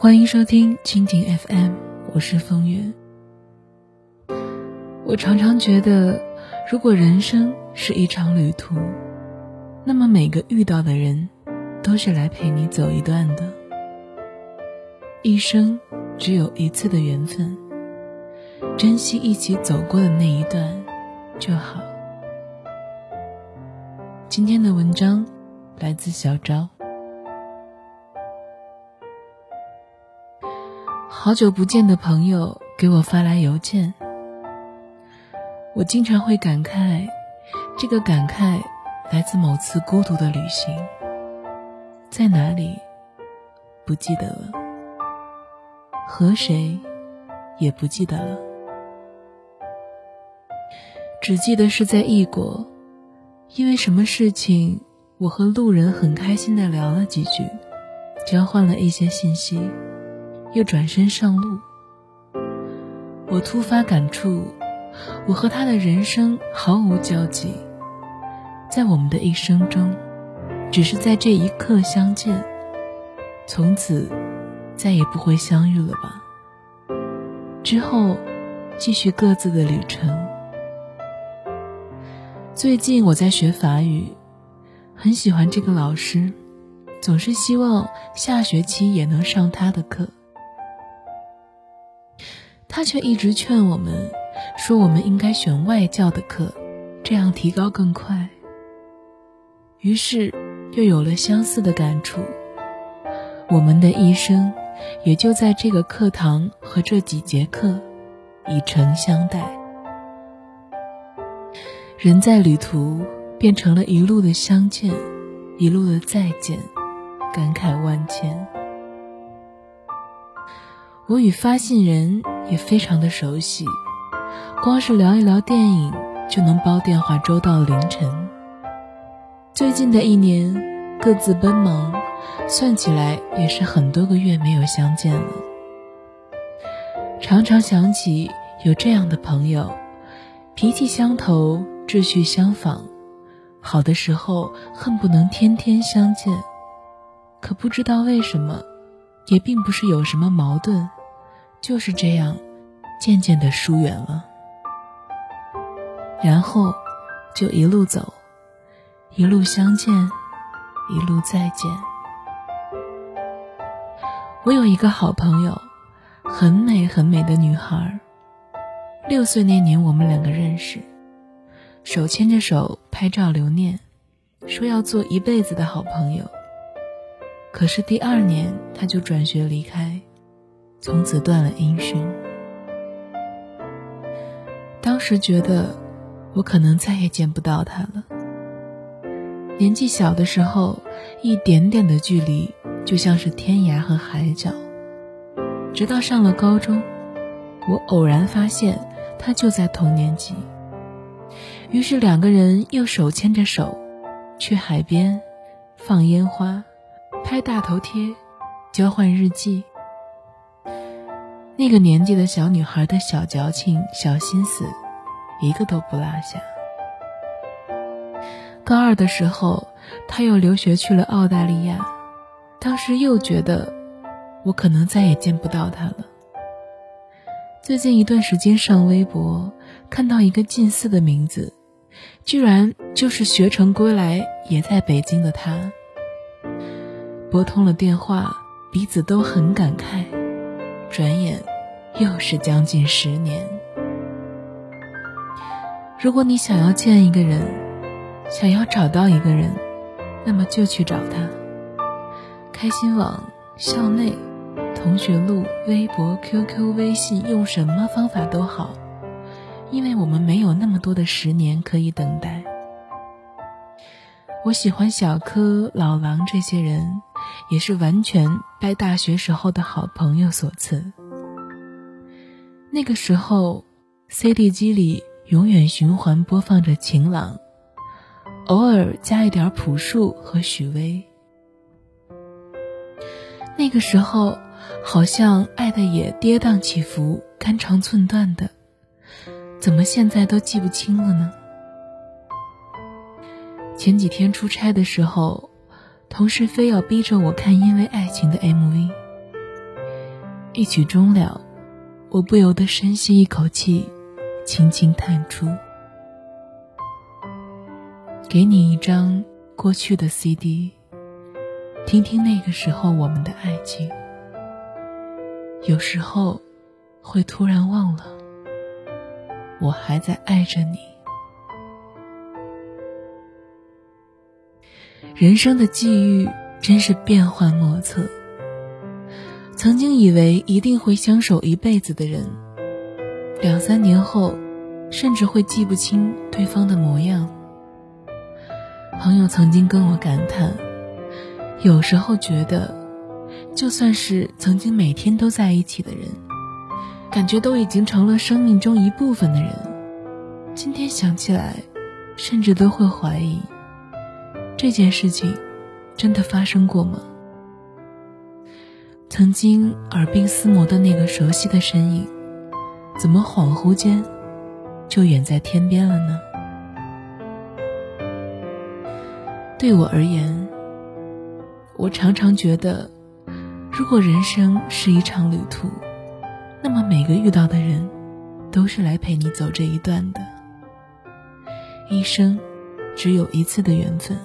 欢迎收听蜻蜓 FM，我是风月。我常常觉得，如果人生是一场旅途，那么每个遇到的人，都是来陪你走一段的。一生只有一次的缘分，珍惜一起走过的那一段就好。今天的文章来自小昭。好久不见的朋友给我发来邮件，我经常会感慨，这个感慨来自某次孤独的旅行，在哪里不记得了，和谁也不记得了，只记得是在异国，因为什么事情，我和路人很开心的聊了几句，交换了一些信息。又转身上路，我突发感触，我和他的人生毫无交集，在我们的一生中，只是在这一刻相见，从此再也不会相遇了吧？之后，继续各自的旅程。最近我在学法语，很喜欢这个老师，总是希望下学期也能上他的课。他却一直劝我们，说我们应该选外教的课，这样提高更快。于是，又有了相似的感触。我们的一生，也就在这个课堂和这几节课，以诚相待。人在旅途，变成了一路的相见，一路的再见，感慨万千。我与发信人也非常的熟悉，光是聊一聊电影就能煲电话粥到凌晨。最近的一年各自奔忙，算起来也是很多个月没有相见了。常常想起有这样的朋友，脾气相投，志趣相仿，好的时候恨不能天天相见，可不知道为什么，也并不是有什么矛盾。就是这样，渐渐的疏远了，然后就一路走，一路相见，一路再见。我有一个好朋友，很美很美的女孩。六岁那年，我们两个认识，手牵着手拍照留念，说要做一辈子的好朋友。可是第二年，她就转学离开。从此断了音讯。当时觉得，我可能再也见不到他了。年纪小的时候，一点点的距离就像是天涯和海角。直到上了高中，我偶然发现他就在同年级。于是两个人又手牵着手，去海边，放烟花，拍大头贴，交换日记。那个年纪的小女孩的小矫情、小心思，一个都不落下。高二的时候，她又留学去了澳大利亚，当时又觉得，我可能再也见不到她了。最近一段时间上微博，看到一个近似的名字，居然就是学成归来也在北京的她。拨通了电话，彼此都很感慨。转眼，又是将近十年。如果你想要见一个人，想要找到一个人，那么就去找他。开心网、校内、同学录、微博、QQ、微信，用什么方法都好，因为我们没有那么多的十年可以等待。我喜欢小柯、老狼这些人。也是完全拜大学时候的好朋友所赐。那个时候，CD 机里永远循环播放着晴朗，偶尔加一点朴树和许巍。那个时候，好像爱的也跌宕起伏、肝肠寸断的，怎么现在都记不清了呢？前几天出差的时候。同事非要逼着我看《因为爱情》的 MV，一曲终了，我不由得深吸一口气，轻轻叹出：“给你一张过去的 CD，听听那个时候我们的爱情。有时候，会突然忘了，我还在爱着你。人生的际遇真是变幻莫测。”曾经以为一定会相守一辈子的人，两三年后，甚至会记不清对方的模样。朋友曾经跟我感叹，有时候觉得，就算是曾经每天都在一起的人，感觉都已经成了生命中一部分的人，今天想起来，甚至都会怀疑，这件事情真的发生过吗？曾经耳鬓厮磨的那个熟悉的身影，怎么恍惚间就远在天边了呢？对我而言，我常常觉得，如果人生是一场旅途，那么每个遇到的人，都是来陪你走这一段的。一生只有一次的缘分，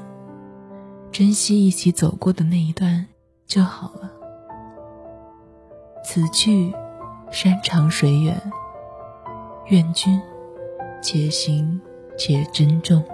珍惜一起走过的那一段就好了。此去，山长水远。愿君且行且珍重。